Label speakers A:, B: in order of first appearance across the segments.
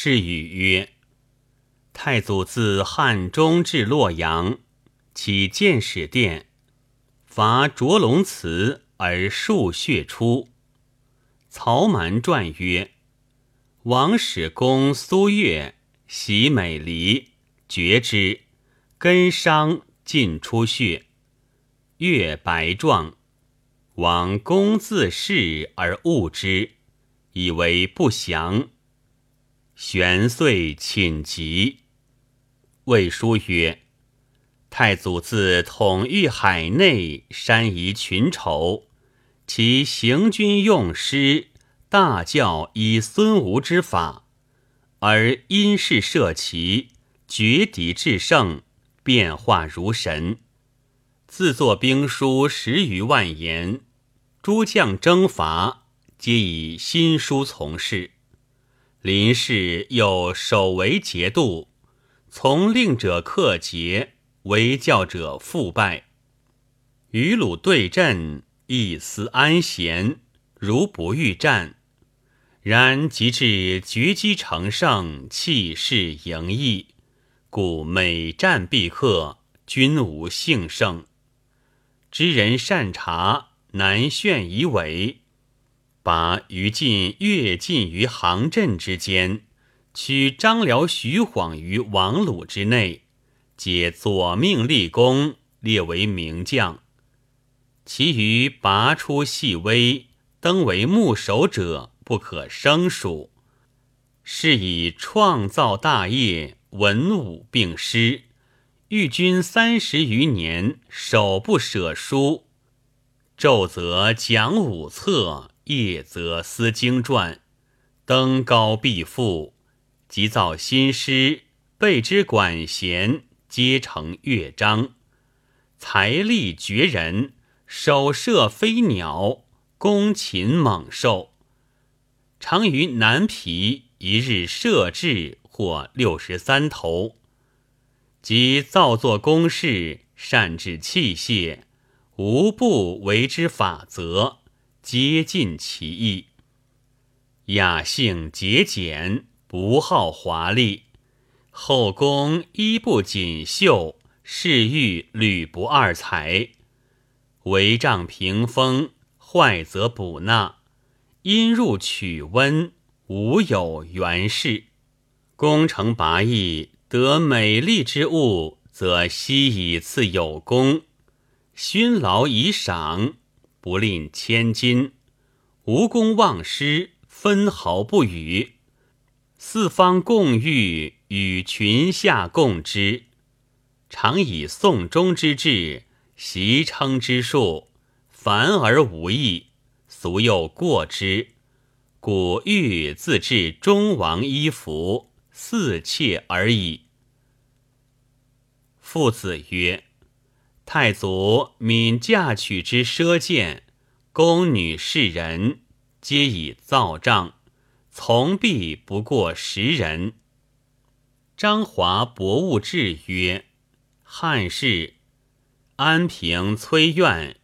A: 是语曰：“太祖自汉中至洛阳，起建始殿，伐卓龙祠而数血出。”曹瞒传曰：“王使公苏越袭美离，绝之，根伤尽出血。月白状，王公自视而恶之，以为不祥。玄遂寝疾。魏书曰：“太祖自统御海内，山夷群丑。”其行军用师，大教以孙吴之法，而因事设旗，绝敌制胜，变化如神。自作兵书十余万言，诸将征伐，皆以新书从事。临事又守为节度，从令者克节，为教者复败。与鲁对阵。一丝安闲，如不欲战；然及至决击成胜，气势盈溢，故每战必克，均无幸胜。知人善察，难炫以为，把于禁越尽于行阵之间，取张辽、徐晃于王鲁之内，皆左命立功，列为名将。其余拔出细微，登为牧首者不可胜数。是以创造大业，文武并施。御军三十余年，手不舍书。昼则讲武策，夜则思经传。登高必赋，即造新诗，备之管弦，皆成乐章。财力绝人。手射飞鸟，弓禽猛兽，常于南皮一日射至或六十三头。即造作工事，善制器械，无不为之法则，皆尽其意。雅性节俭，不好华丽。后宫衣不锦绣，侍御屡不二才。帷帐屏风，坏则补纳；因入取温，无有原事。功成拔邑，得美丽之物，则悉以赐有功；勋劳以赏，不吝千金。无功忘失，分毫不与。四方共御，与群下共之，常以宋中之志。习称之术，繁而无益，俗又过之，古欲自制中王衣服，四妾而已。父子曰：“太祖敏嫁娶之奢见，宫女士人皆以造帐，从必不过十人。”张华博物志曰：“汉室。”安平崔苑，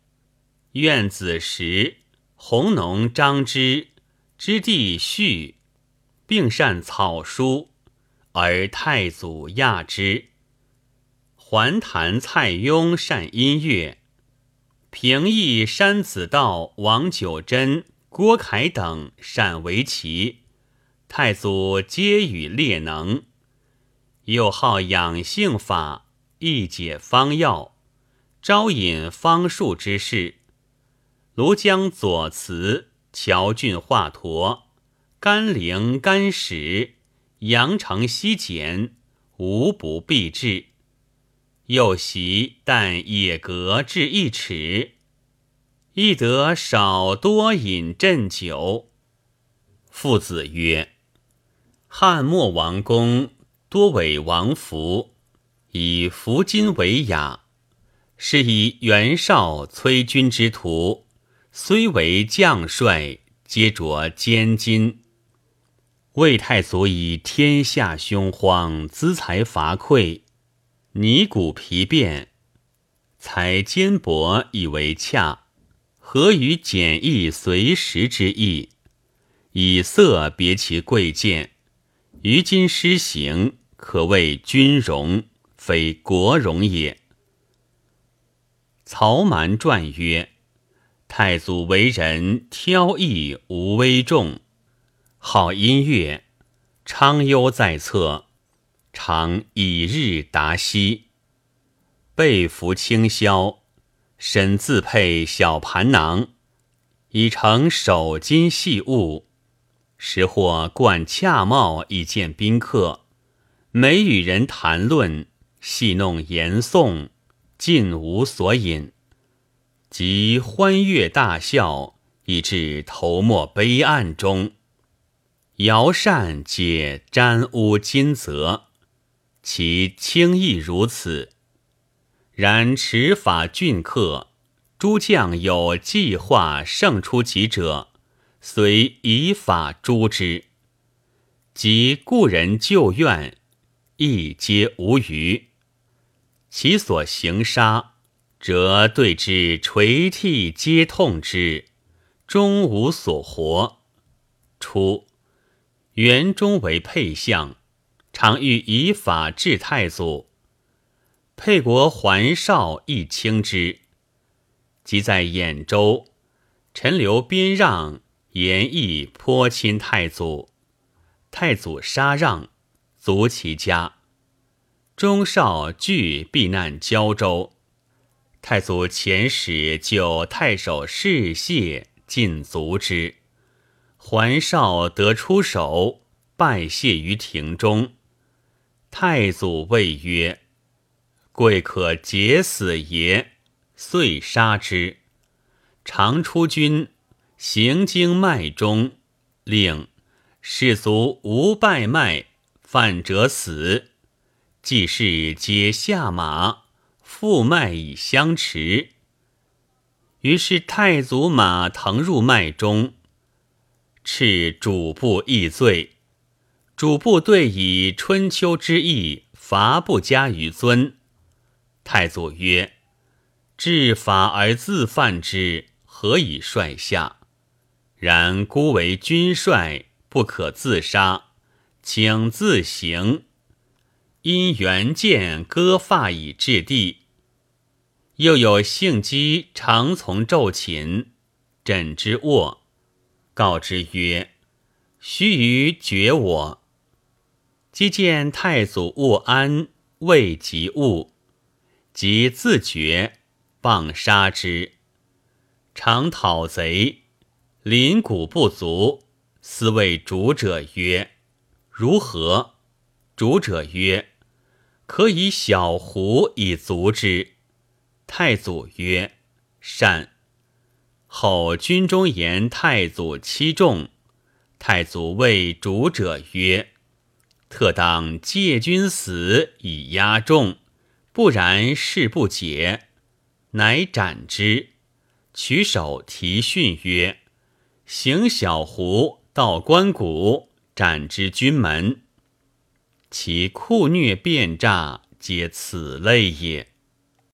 A: 苑子时，弘农张之之弟序，并善草书，而太祖亚之。还坛蔡邕善音乐，平易山子道王九真、郭凯等善围棋，太祖皆与列能。又好养性法，易解方药。招引方术之事，庐江左慈、乔郡华佗、甘陵甘石、阳城西简，无不必至。又习但野格至一尺，亦得少多饮鸩酒。父子曰：汉末王公多为王服，以服金为雅。是以袁绍、崔军之徒，虽为将帅，皆着坚金。魏太祖以天下凶荒，资财乏匮，泥谷疲变，才坚薄以为洽，何与简易随时之意？以色别其贵贱，于今施行，可谓君荣，非国荣也。”曹瞒传曰：“太祖为人挑逸无威重，好音乐，昌幽在侧，常以日达夕。背服轻霄，身自佩小盘囊，以成手巾细物。时或冠恰帽以见宾客，每与人谈论，戏弄言颂，尽无所隐。即欢悦大笑，以致头没悲暗中。尧善皆沾污金泽，其轻易如此。然持法峻克，诸将有计划胜出己者，遂以法诛之。及故人旧怨，亦皆无余。其所行杀，则对之垂涕皆痛之，终无所活。初，元中为沛相，常欲以法治太祖。沛国桓绍亦轻之，即在兖州，陈留边让，言意颇亲太祖。太祖杀让，卒其家。中绍惧避难交州，太祖遣使就太守士燮尽卒之。桓绍得出手，拜谢于庭中。太祖谓曰。贵可解死也，遂杀之。常出军，行经脉中，令士卒无败脉，犯者死。济士皆下马，负脉以相持。于是太祖马腾入脉中，斥主簿议罪。主部对以春秋之义，伐不加于尊。太祖曰：“治法而自犯之，何以率下？然孤为君帅，不可自杀，请自行。因原见割发以至地，又有幸姬常从昼寝，枕之卧，告之曰：‘须臾绝我。’即见太祖卧安，未及物。”即自觉，棒杀之。常讨贼，临谷不足，思谓主者曰：“如何？”主者曰：“可以小胡以足之。”太祖曰：“善。”后军中言太祖欺众，太祖谓主者曰：“特当借君死以压众。”不然，事不解，乃斩之。取手提训曰：“行小胡到关谷，斩之军门。”其酷虐变诈，皆此类也。